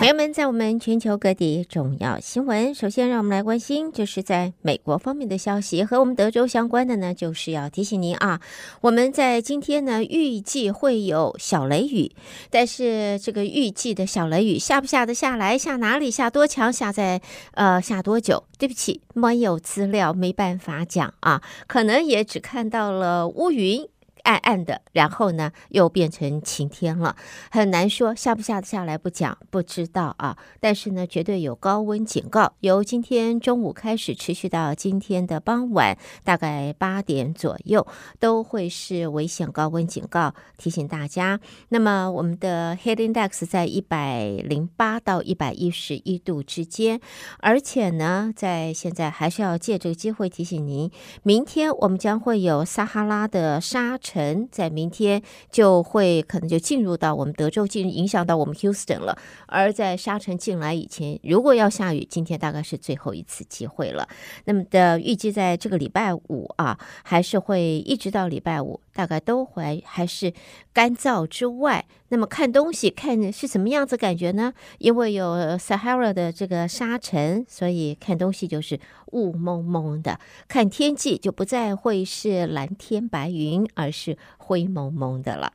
朋友们，在我们全球各地重要新闻，首先让我们来关心，就是在美国方面的消息，和我们德州相关的呢，就是要提醒您啊，我们在今天呢预计会有小雷雨，但是这个预计的小雷雨下不下得下来，下哪里，下多强，下在呃下多久？对不起，没有资料，没办法讲啊，可能也只看到了乌云。暗暗的，然后呢，又变成晴天了，很难说下不下得下来，不讲，不知道啊。但是呢，绝对有高温警告，由今天中午开始，持续到今天的傍晚，大概八点左右，都会是危险高温警告，提醒大家。那么，我们的 Heat Index 在一百零八到一百一十一度之间，而且呢，在现在还是要借这个机会提醒您，明天我们将会有撒哈拉的沙尘。在明天就会可能就进入到我们德州，进影响到我们 Houston 了。而在沙尘进来以前，如果要下雨，今天大概是最后一次机会了。那么的预计在这个礼拜五啊，还是会一直到礼拜五。大概都会还是干燥之外，那么看东西看是什么样子感觉呢？因为有 Sahara 的这个沙尘，所以看东西就是雾蒙蒙的。看天气就不再会是蓝天白云，而是灰蒙蒙的了。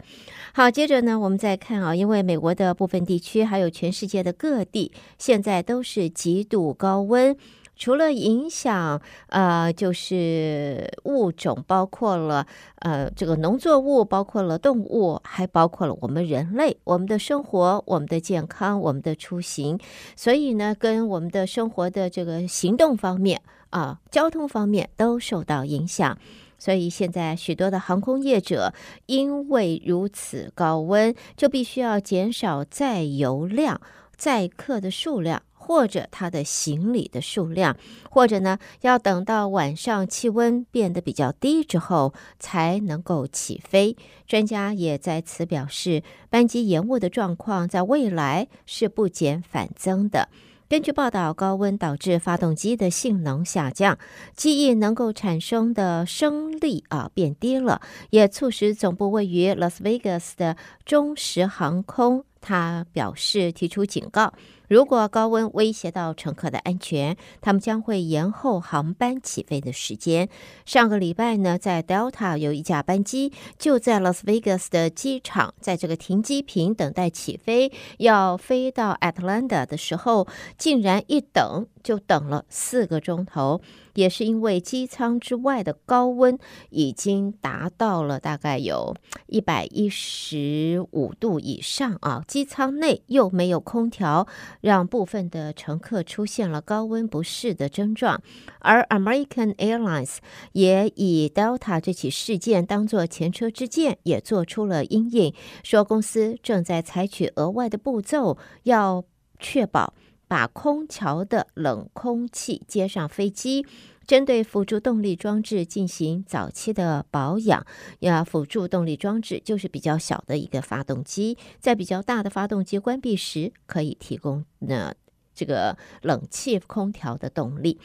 好，接着呢，我们再看啊，因为美国的部分地区还有全世界的各地，现在都是极度高温。除了影响，呃，就是物种，包括了呃这个农作物，包括了动物，还包括了我们人类，我们的生活、我们的健康、我们的出行，所以呢，跟我们的生活的这个行动方面啊，交通方面都受到影响。所以现在许多的航空业者因为如此高温，就必须要减少载油量、载客的数量。或者他的行李的数量，或者呢，要等到晚上气温变得比较低之后才能够起飞。专家也在此表示，班机延误的状况在未来是不减反增的。根据报道，高温导致发动机的性能下降，机翼能够产生的升力啊变低了，也促使总部位于拉斯维加斯的中时航空，他表示提出警告。如果高温威胁到乘客的安全，他们将会延后航班起飞的时间。上个礼拜呢，在 Delta 有一架班机就在 Las Vegas 的机场，在这个停机坪等待起飞，要飞到 Atlanta 的时候，竟然一等就等了四个钟头。也是因为机舱之外的高温已经达到了大概有一百一十五度以上啊，机舱内又没有空调，让部分的乘客出现了高温不适的症状。而 American Airlines 也以 Delta 这起事件当作前车之鉴，也做出了因应，说公司正在采取额外的步骤，要确保。把空调的冷空气接上飞机，针对辅助动力装置进行早期的保养。要辅助动力装置就是比较小的一个发动机，在比较大的发动机关闭时，可以提供呢这个冷气空调的动力。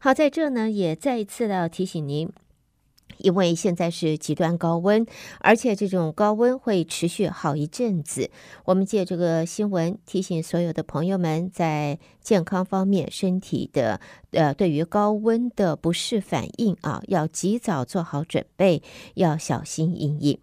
好，在这呢也再一次的提醒您。因为现在是极端高温，而且这种高温会持续好一阵子。我们借这个新闻提醒所有的朋友们，在健康方面、身体的呃，对于高温的不适反应啊，要及早做好准备，要小心因应。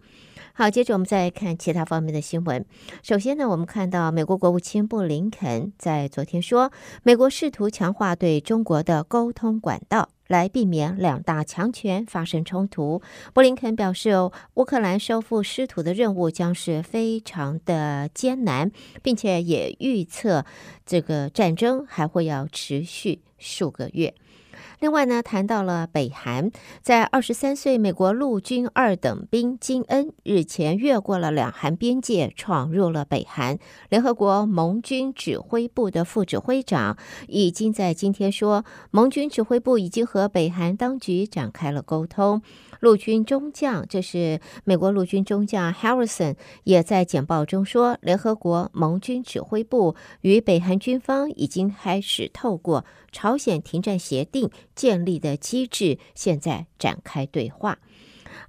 好，接着我们再看其他方面的新闻。首先呢，我们看到美国国务卿布林肯在昨天说，美国试图强化对中国的沟通管道，来避免两大强权发生冲突。布林肯表示，乌克兰收复失土的任务将是非常的艰难，并且也预测这个战争还会要持续数个月。另外呢，谈到了北韩，在二十三岁美国陆军二等兵金恩日前越过了两韩边界，闯入了北韩。联合国盟军指挥部的副指挥长已经在今天说，盟军指挥部已经和北韩当局展开了沟通。陆军中将，这是美国陆军中将 Harrison 也在简报中说，联合国盟军指挥部与北韩军方已经开始透过朝鲜停战协定建立的机制，现在展开对话。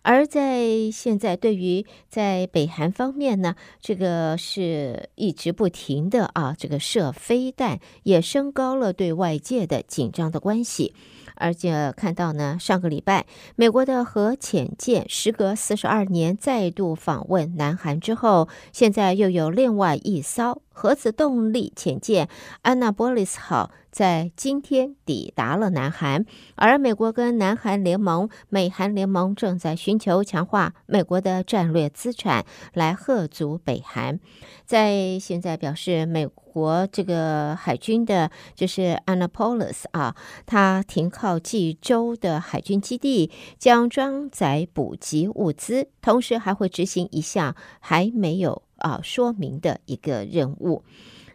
而在现在，对于在北韩方面呢，这个是一直不停的啊，这个射飞弹，也升高了对外界的紧张的关系。而且看到呢，上个礼拜，美国的核潜舰时隔四十二年再度访问南韩之后，现在又有另外一艘核子动力潜舰安娜波利斯号在今天抵达了南韩，而美国跟南韩联盟、美韩联盟正在寻求强化美国的战略资产，来吓阻北韩。在现在表示，美国这个海军的，就是 Annapolis 啊，它停靠济州的海军基地，将装载补给物资，同时还会执行一项还没有啊说明的一个任务。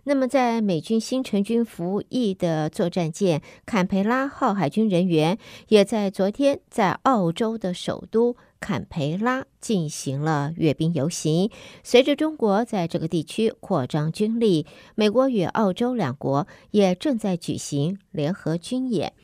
那么，在美军新成军服役的作战舰坎培拉号海军人员，也在昨天在澳洲的首都坎培拉进行了阅兵游行。随着中国在这个地区扩张军力，美国与澳洲两国也正在举行联合军演。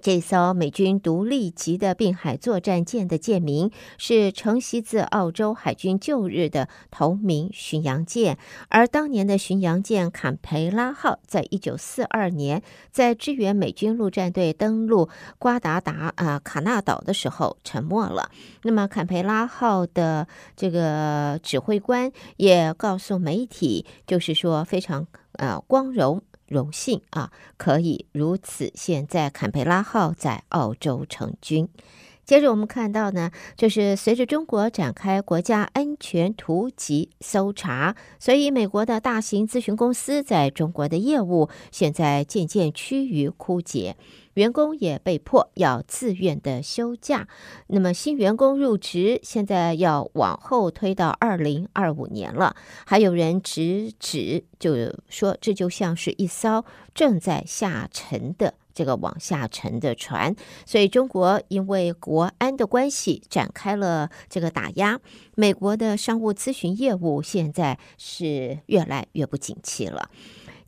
这艘美军独立级的滨海作战舰的舰名是承袭自澳洲海军旧日的同名巡洋舰，而当年的巡洋舰坎培拉号在一九四二年在支援美军陆战队登陆瓜达达啊卡纳岛的时候沉没了。那么坎培拉号的这个指挥官也告诉媒体，就是说非常呃光荣。荣幸啊，可以如此。现在坎培拉号在澳洲成军。接着我们看到呢，就是随着中国展开国家安全突击搜查，所以美国的大型咨询公司在中国的业务现在渐渐趋于枯竭。员工也被迫要自愿的休假，那么新员工入职现在要往后推到二零二五年了。还有人直指，就说这就像是一艘正在下沉的这个往下沉的船，所以中国因为国安的关系展开了这个打压，美国的商务咨询业务现在是越来越不景气了。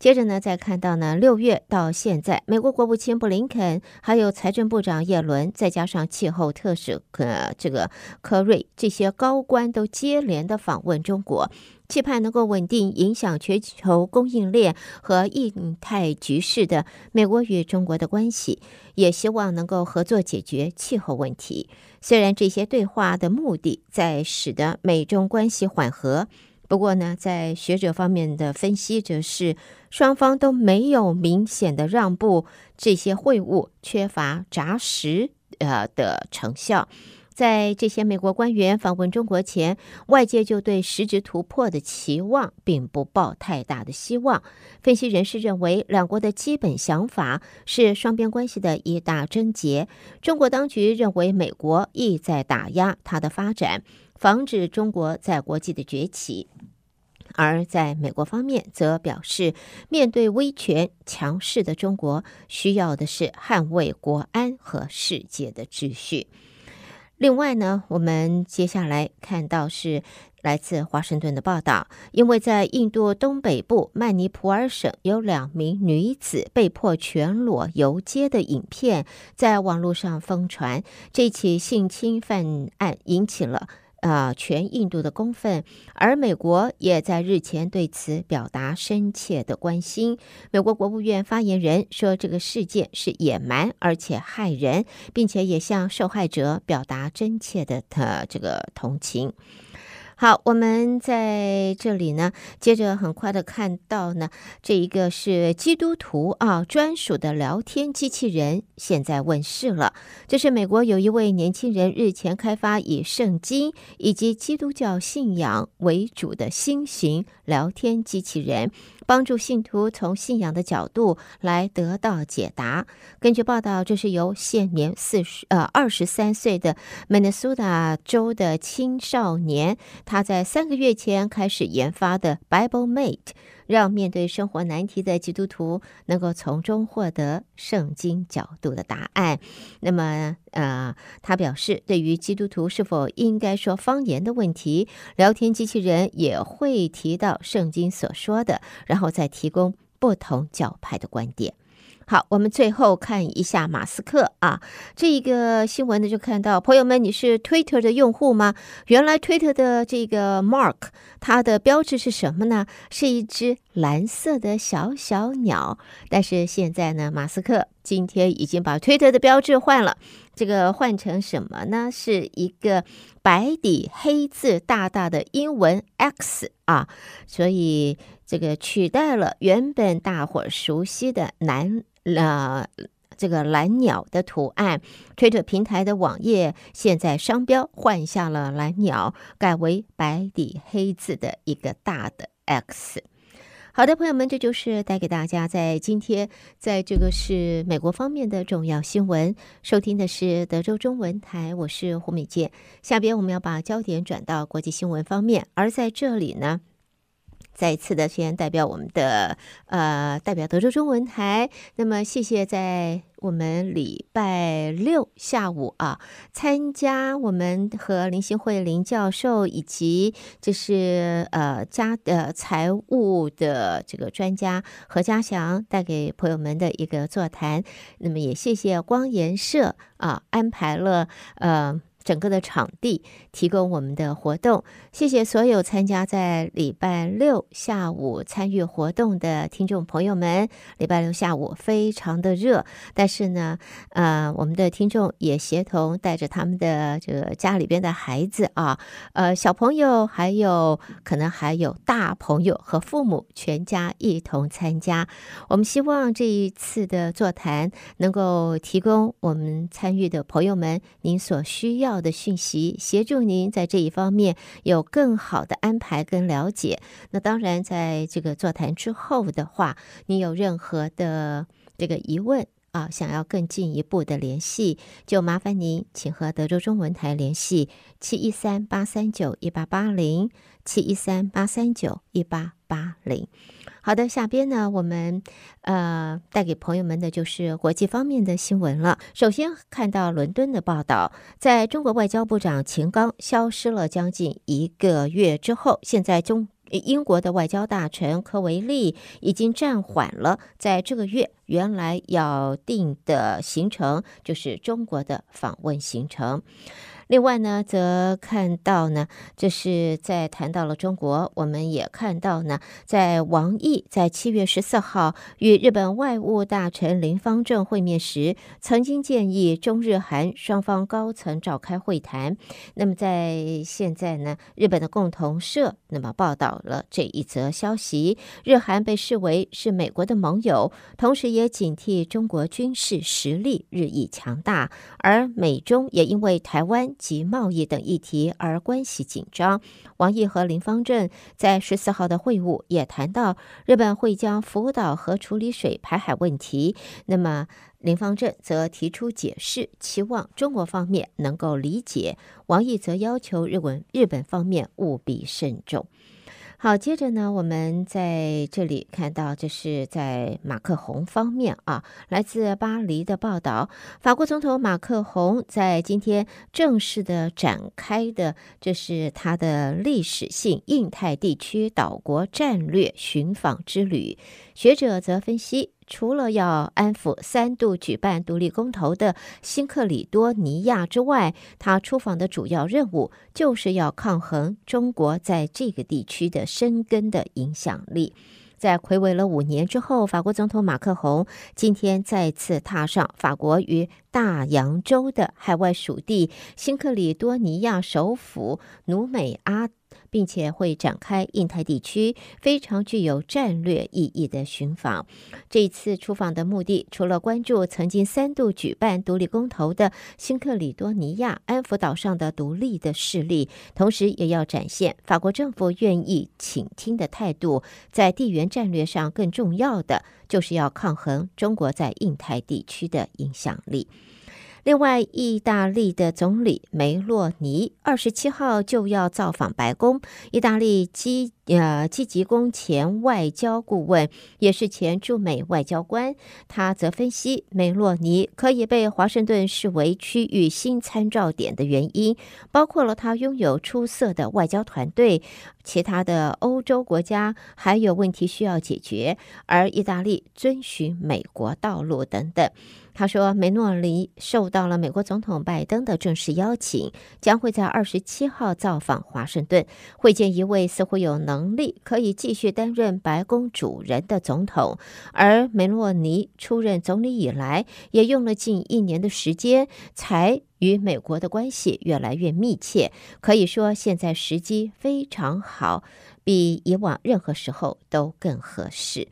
接着呢，再看到呢，六月到现在，美国国务卿布林肯，还有财政部长耶伦，再加上气候特使呃这个科瑞，这些高官都接连的访问中国，期盼能够稳定影响全球供应链和印太局势的美国与中国的关系，也希望能够合作解决气候问题。虽然这些对话的目的在使得美中关系缓和。不过呢，在学者方面的分析则是，双方都没有明显的让步，这些会晤缺乏扎实呃的成效。在这些美国官员访问中国前，外界就对实质突破的期望并不抱太大的希望。分析人士认为，两国的基本想法是双边关系的一大症结。中国当局认为，美国意在打压它的发展。防止中国在国际的崛起，而在美国方面则表示，面对威权强势的中国，需要的是捍卫国安和世界的秩序。另外呢，我们接下来看到是来自华盛顿的报道，因为在印度东北部曼尼普尔省有两名女子被迫全裸游街的影片在网络上疯传，这起性侵犯案引起了。啊、呃，全印度的公愤，而美国也在日前对此表达深切的关心。美国国务院发言人说，这个事件是野蛮而且害人，并且也向受害者表达真切的呃这个同情。好，我们在这里呢，接着很快的看到呢，这一个是基督徒啊专属的聊天机器人，现在问世了。这是美国有一位年轻人日前开发以圣经以及基督教信仰为主的新型聊天机器人。帮助信徒从信仰的角度来得到解答。根据报道，这是由现年四十呃二十三岁的曼尼苏达州的青少年，他在三个月前开始研发的 Bible Mate。让面对生活难题的基督徒能够从中获得圣经角度的答案。那么，呃，他表示，对于基督徒是否应该说方言的问题，聊天机器人也会提到圣经所说的，然后再提供不同教派的观点。好，我们最后看一下马斯克啊，这一个新闻呢，就看到朋友们，你是 Twitter 的用户吗？原来 Twitter 的这个 Mark，它的标志是什么呢？是一只蓝色的小小鸟。但是现在呢，马斯克今天已经把 Twitter 的标志换了，这个换成什么呢？是一个白底黑字大大的英文 X 啊，所以这个取代了原本大伙熟悉的蓝。了、这个蓝鸟的图案，推特平台的网页现在商标换下了蓝鸟，改为白底黑字的一个大的 X。好的，朋友们，这就是带给大家在今天在这个是美国方面的重要新闻。收听的是德州中文台，我是胡美健。下边我们要把焦点转到国际新闻方面，而在这里呢。再一次的，先代表我们的呃，代表德州中文台，那么谢谢在我们礼拜六下午啊，参加我们和林信惠林教授以及就是呃家的财务的这个专家何家祥带给朋友们的一个座谈，那么也谢谢光研社啊安排了呃。整个的场地提供我们的活动，谢谢所有参加在礼拜六下午参与活动的听众朋友们。礼拜六下午非常的热，但是呢，呃，我们的听众也协同带着他们的这个家里边的孩子啊，呃，小朋友，还有可能还有大朋友和父母，全家一同参加。我们希望这一次的座谈能够提供我们参与的朋友们您所需要的讯息，协助您在这一方面有更好的安排跟了解。那当然，在这个座谈之后的话，你有任何的这个疑问啊，想要更进一步的联系，就麻烦您请和德州中文台联系七一三八三九一八八零七一三八三九一八八零。好的，下边呢，我们呃带给朋友们的就是国际方面的新闻了。首先看到伦敦的报道，在中国外交部长秦刚消失了将近一个月之后，现在中英国的外交大臣科维利已经暂缓了在这个月原来要定的行程，就是中国的访问行程。另外呢，则看到呢，这是在谈到了中国，我们也看到呢，在王毅在七月十四号与日本外务大臣林芳正会面时，曾经建议中日韩双方高层召开会谈。那么在现在呢，日本的共同社那么报道了这一则消息，日韩被视为是美国的盟友，同时也警惕中国军事实力日益强大，而美中也因为台湾。及贸易等议题而关系紧张。王毅和林方正在十四号的会晤也谈到，日本会将福岛核处理水排海问题。那么林方正则提出解释，期望中国方面能够理解。王毅则要求日文日本方面务必慎重。好，接着呢，我们在这里看到，这是在马克宏方面啊，来自巴黎的报道，法国总统马克宏在今天正式的展开的，这是他的历史性印太地区岛国战略寻访之旅。学者则分析。除了要安抚三度举办独立公投的新克里多尼亚之外，他出访的主要任务就是要抗衡中国在这个地区的深根的影响力。在魁违了五年之后，法国总统马克宏今天再次踏上法国与大洋洲的海外属地新克里多尼亚首府努美阿。并且会展开印太地区非常具有战略意义的寻访。这一次出访的目的，除了关注曾经三度举办独立公投的新克里多尼亚安福岛上的独立的势力，同时也要展现法国政府愿意倾听的态度。在地缘战略上，更重要的就是要抗衡中国在印太地区的影响力。另外，意大利的总理梅洛尼二十七号就要造访白宫。意大利积呃积极宫前外交顾问，也是前驻美外交官，他则分析梅洛尼可以被华盛顿视为区域新参照点的原因，包括了他拥有出色的外交团队，其他的欧洲国家还有问题需要解决，而意大利遵循美国道路等等。他说，梅诺尼受到了美国总统拜登的正式邀请，将会在二十七号造访华盛顿，会见一位似乎有能力可以继续担任白宫主人的总统。而梅诺尼出任总理以来，也用了近一年的时间，才与美国的关系越来越密切。可以说，现在时机非常好，比以往任何时候都更合适。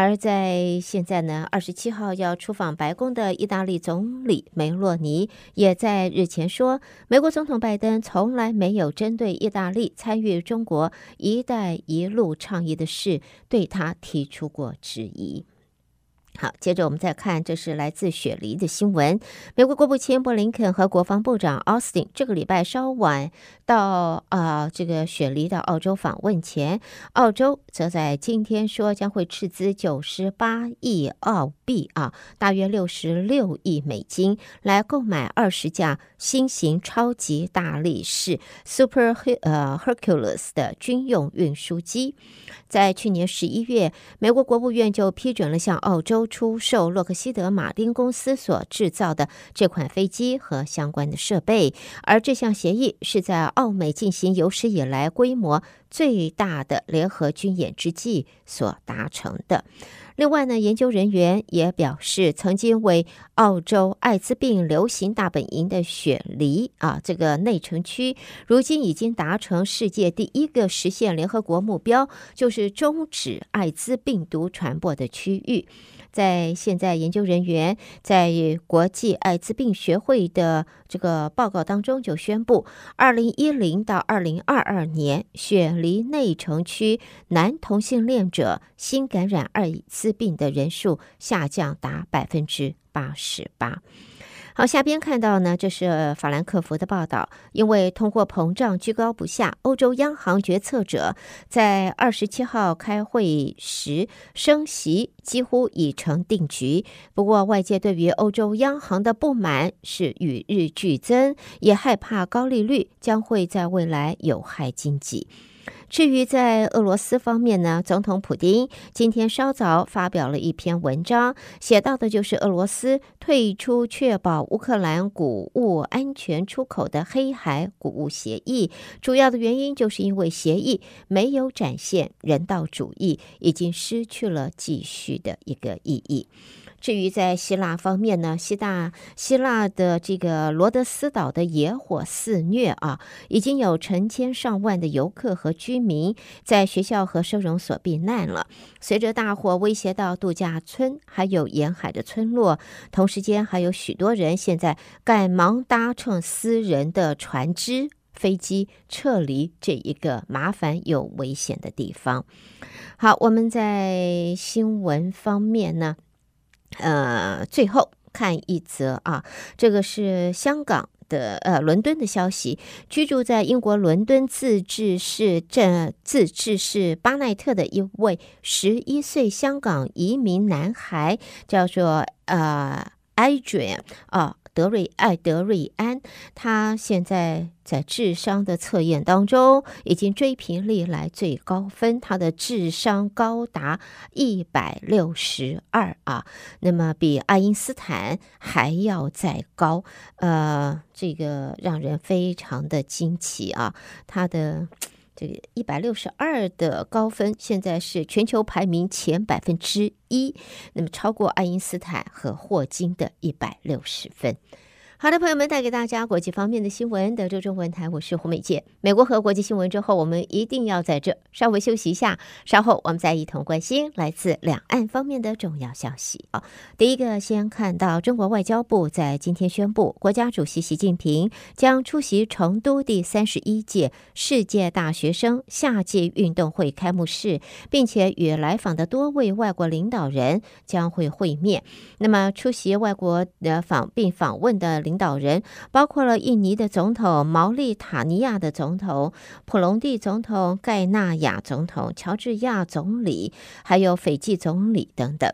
而在现在呢，二十七号要出访白宫的意大利总理梅洛尼也在日前说，美国总统拜登从来没有针对意大利参与中国“一带一路”倡议的事对他提出过质疑。好，接着我们再看，这是来自雪梨的新闻。美国国务卿布林肯和国防部长奥斯汀这个礼拜稍晚到啊、这个雪梨到澳洲访问前，澳洲则在今天说将会斥资九十八亿澳币啊，大约六十六亿美金来购买二十架新型超级大力士 Super 呃 Hercules 的军用运输机。在去年十一月，美国国务院就批准了向澳洲。出售洛克希德马丁公司所制造的这款飞机和相关的设备，而这项协议是在澳美进行有史以来规模最大的联合军演之际所达成的。另外呢，研究人员也表示，曾经为澳洲艾滋病流行大本营的雪梨啊，这个内城区，如今已经达成世界第一个实现联合国目标，就是终止艾滋病毒传播的区域。在现在，研究人员在国际艾滋病学会的这个报告当中就宣布，二零一零到二零二二年，雪梨内城区男同性恋者新感染艾滋病的人数下降达百分之八十八。好，下边看到呢，这是法兰克福的报道。因为通货膨胀居高不下，欧洲央行决策者在二十七号开会时升息几乎已成定局。不过，外界对于欧洲央行的不满是与日俱增，也害怕高利率将会在未来有害经济。至于在俄罗斯方面呢，总统普丁今天稍早发表了一篇文章，写到的就是俄罗斯退出确保乌克兰谷物安全出口的黑海谷物协议，主要的原因就是因为协议没有展现人道主义，已经失去了继续的一个意义。至于在希腊方面呢，希腊希腊的这个罗德斯岛的野火肆虐啊，已经有成千上万的游客和居民在学校和收容所避难了。随着大火威胁到度假村，还有沿海的村落，同时间还有许多人现在赶忙搭乘私人的船只、飞机撤离这一个麻烦又危险的地方。好，我们在新闻方面呢。呃，最后看一则啊，这个是香港的呃伦敦的消息。居住在英国伦敦自治市镇自治市巴奈特的一位十一岁香港移民男孩，叫做呃 Adrian 啊。德瑞艾德瑞安，他现在在智商的测验当中已经追平历来最高分，他的智商高达一百六十二啊，那么比爱因斯坦还要再高，呃，这个让人非常的惊奇啊，他的。这个一百六十二的高分，现在是全球排名前百分之一，那么超过爱因斯坦和霍金的一百六十分。好的，朋友们，带给大家国际方面的新闻。德州中文台，我是胡美健。美国和国际新闻之后，我们一定要在这稍微休息一下，稍后我们再一同关心来自两岸方面的重要消息。好，第一个先看到中国外交部在今天宣布，国家主席习近平将出席成都第三十一届世界大学生夏季运动会开幕式，并且与来访的多位外国领导人将会会面。那么，出席外国的访并访问的。领导人包括了印尼的总统、毛利塔尼亚的总统、普隆蒂总统、盖纳亚总统、乔治亚总理，还有斐济总理等等。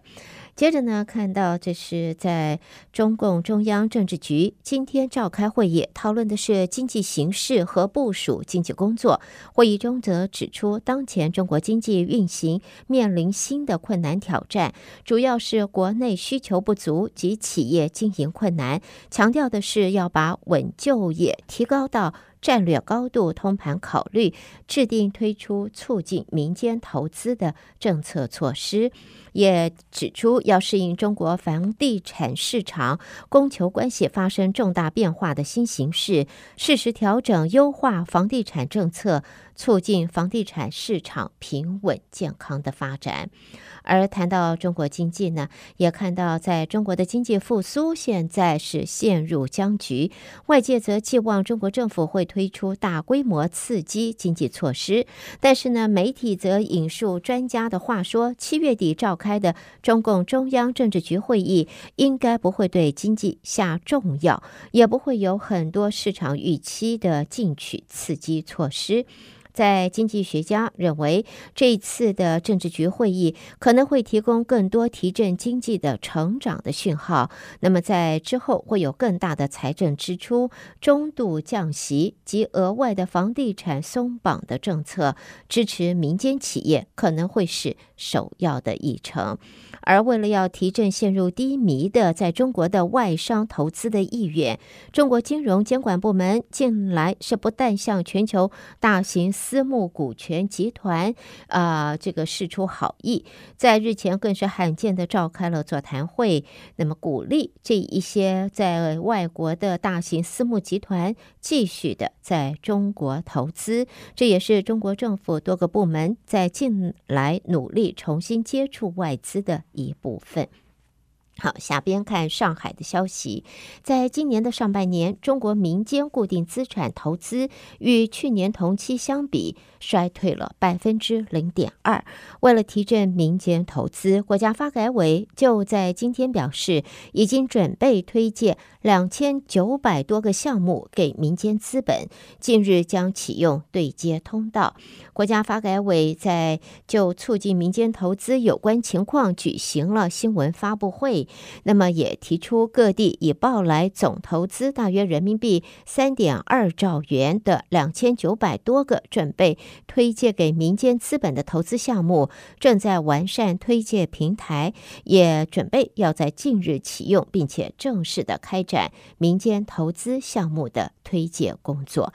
接着呢，看到这是在中共中央政治局今天召开会议，讨论的是经济形势和部署经济工作。会议中则指出，当前中国经济运行面临新的困难挑战，主要是国内需求不足及企业经营困难。强调的是要把稳就业提高到战略高度通盘考虑，制定推出促进民间投资的政策措施。也指出，要适应中国房地产市场供求关系发生重大变化的新形势，适时调整优化房地产政策，促进房地产市场平稳健康的发展。而谈到中国经济呢，也看到在中国的经济复苏现在是陷入僵局，外界则寄望中国政府会推出大规模刺激经济措施。但是呢，媒体则引述专家的话说，七月底召开的中共中央政治局会议应该不会对经济下重药，也不会有很多市场预期的进取刺激措施。在经济学家认为，这一次的政治局会议可能会提供更多提振经济的成长的讯号。那么，在之后会有更大的财政支出、中度降息及额外的房地产松绑的政策，支持民间企业可能会是首要的议程。而为了要提振陷入低迷的在中国的外商投资的意愿，中国金融监管部门近来是不但向全球大型私募股权集团啊、这个示出好意，在日前更是罕见的召开了座谈会，那么鼓励这一些在外国的大型私募集团继续的在中国投资，这也是中国政府多个部门在近来努力重新接触外资的一部分。好，下边看上海的消息。在今年的上半年，中国民间固定资产投资与去年同期相比衰退了百分之零点二。为了提振民间投资，国家发改委就在今天表示，已经准备推介两千九百多个项目给民间资本，近日将启用对接通道。国家发改委在就促进民间投资有关情况举行了新闻发布会。那么也提出，各地已报来总投资大约人民币三点二兆元的两千九百多个准备推介给民间资本的投资项目，正在完善推介平台，也准备要在近日启用，并且正式的开展展民间投资项目的推介工作。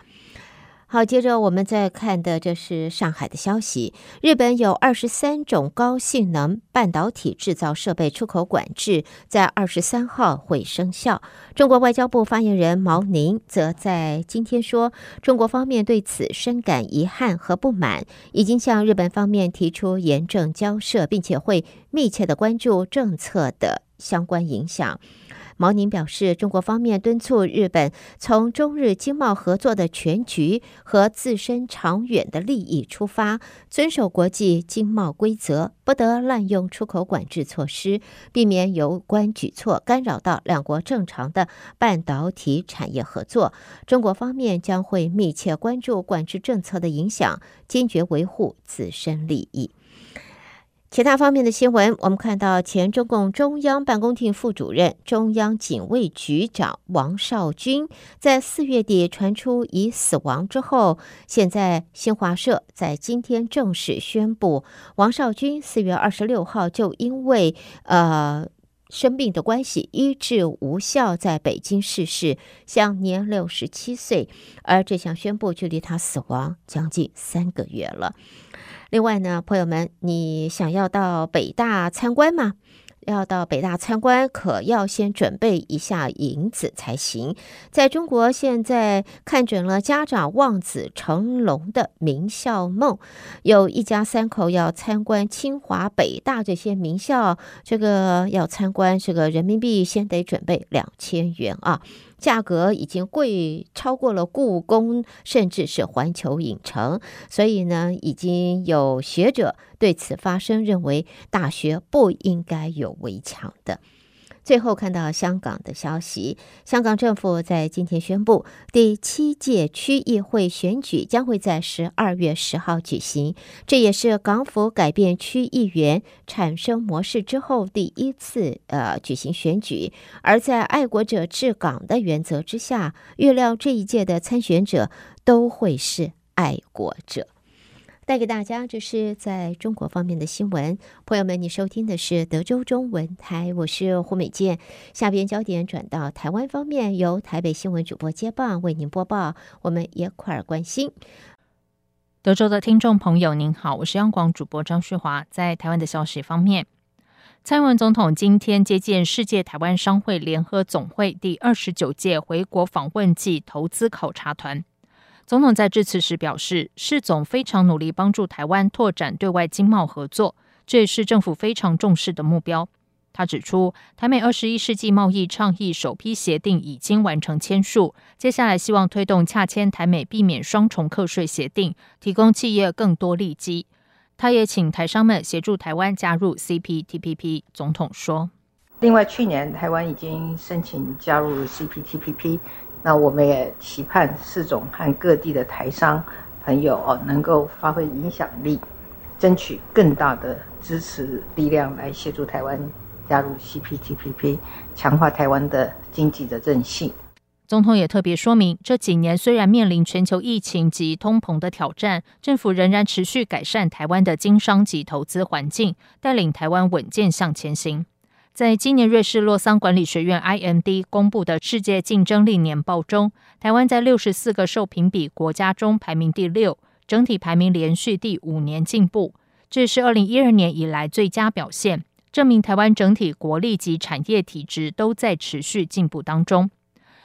好，接着我们再看的，这是上海的消息。日本有二十三种高性能半导体制造设备出口管制，在二十三号会生效。中国外交部发言人毛宁则在今天说，中国方面对此深感遗憾和不满，已经向日本方面提出严正交涉，并且会密切的关注政策的相关影响。毛宁表示，中国方面敦促日本从中日经贸合作的全局和自身长远的利益出发，遵守国际经贸规则，不得滥用出口管制措施，避免有关举措干扰到两国正常的半导体产业合作。中国方面将会密切关注管制政策的影响，坚决维护自身利益。其他方面的新闻，我们看到前中共中央办公厅副主任、中央警卫局长王少军在四月底传出已死亡之后，现在新华社在今天正式宣布，王少军四月二十六号就因为呃生病的关系医治无效，在北京逝世，享年六十七岁。而这项宣布距离他死亡将近三个月了。另外呢，朋友们，你想要到北大参观吗？要到北大参观，可要先准备一下银子才行。在中国，现在看准了家长望子成龙的名校梦，有一家三口要参观清华、北大这些名校，这个要参观，这个人民币先得准备两千元啊。价格已经贵超过了故宫，甚至是环球影城，所以呢，已经有学者对此发声，认为大学不应该有围墙的。最后看到香港的消息，香港政府在今天宣布，第七届区议会选举将会在十二月十号举行，这也是港府改变区议员产生模式之后第一次呃举行选举。而在爱国者治港的原则之下，预料这一届的参选者都会是爱国者。带给大家这是在中国方面的新闻，朋友们，你收听的是德州中文台，我是胡美健。下边焦点转到台湾方面，由台北新闻主播接棒为您播报，我们一块儿关心。德州的听众朋友您好，我是央广主播张旭华。在台湾的消息方面，蔡英文总统今天接见世界台湾商会联合总会第二十九届回国访问暨投资考察团。总统在致辞时表示，世总非常努力帮助台湾拓展对外经贸合作，这也是政府非常重视的目标。他指出，台美二十一世纪贸易倡议首批协定已经完成签署，接下来希望推动洽签台美避免双重课税协定，提供企业更多利基。他也请台商们协助台湾加入 CPTPP。总统说：“另外，去年台湾已经申请加入 CPTPP。”那我们也期盼四总和各地的台商朋友哦，能够发挥影响力，争取更大的支持力量来协助台湾加入 CPTPP，强化台湾的经济的韧性。总统也特别说明，这几年虽然面临全球疫情及通膨的挑战，政府仍然持续改善台湾的经商及投资环境，带领台湾稳健向前行。在今年瑞士洛桑管理学院 IMD 公布的世界竞争力年报中，台湾在六十四个受评比国家中排名第六，整体排名连续第五年进步，这是二零一二年以来最佳表现，证明台湾整体国力及产业体质都在持续进步当中。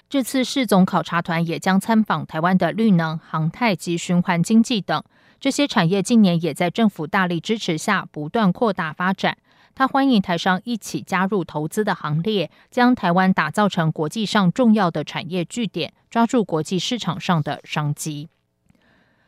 这次世总考察团也将参访台湾的绿能、航太及循环经济等这些产业，近年也在政府大力支持下不断扩大发展。他欢迎台商一起加入投资的行列，将台湾打造成国际上重要的产业据点，抓住国际市场上的商机。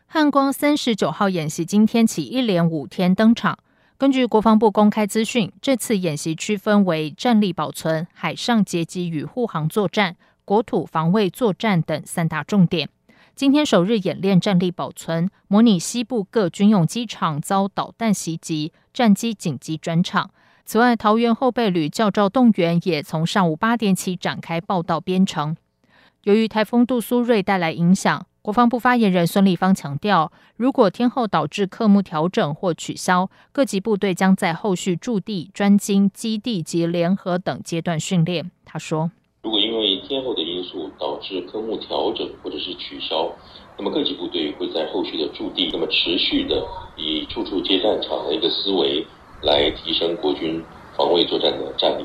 汉光三十九号演习今天起一连五天登场。根据国防部公开资讯，这次演习区分为战力保存、海上截击与护航作战、国土防卫作战等三大重点。今天首日演练战力保存，模拟西部各军用机场遭导弹袭击，战机紧急转场。此外，桃园后备旅教召动员也从上午八点起展开报到编程。由于台风杜苏芮带来影响，国防部发言人孙立方强调，如果天后导致科目调整或取消，各级部队将在后续驻地、专精、基地及联合等阶段训练。他说。如果因为天后的因素导致科目调整或者是取消，那么各级部队会在后续的驻地，那么持续的以处处接战场的一个思维来提升国军防卫作战的战力。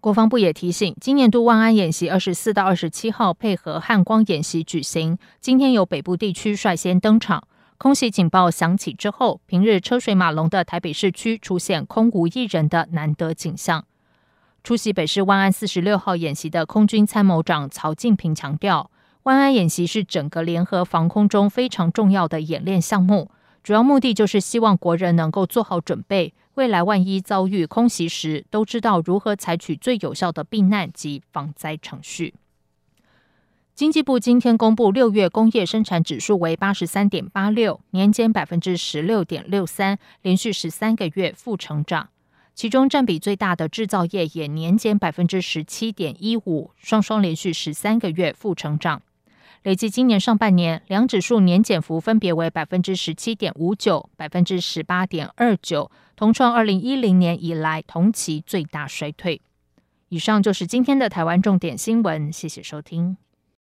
国防部也提醒，今年度万安演习二十四到二十七号配合汉光演习举行，今天由北部地区率先登场。空袭警报响起之后，平日车水马龙的台北市区出现空无一人的难得景象。出席北市万安四十六号演习的空军参谋长曹进平强调，万安演习是整个联合防空中非常重要的演练项目，主要目的就是希望国人能够做好准备，未来万一遭遇空袭时，都知道如何采取最有效的避难及防灾程序。经济部今天公布六月工业生产指数为八十三点八六，年减百分之十六点六三，连续十三个月负成长。其中占比最大的制造业也年减百分之十七点一五，双双连续十三个月负成长。累计今年上半年，两指数年减幅分别为百分之十七点五九、百分之十八点二九，同创二零一零年以来同期最大衰退。以上就是今天的台湾重点新闻，谢谢收听。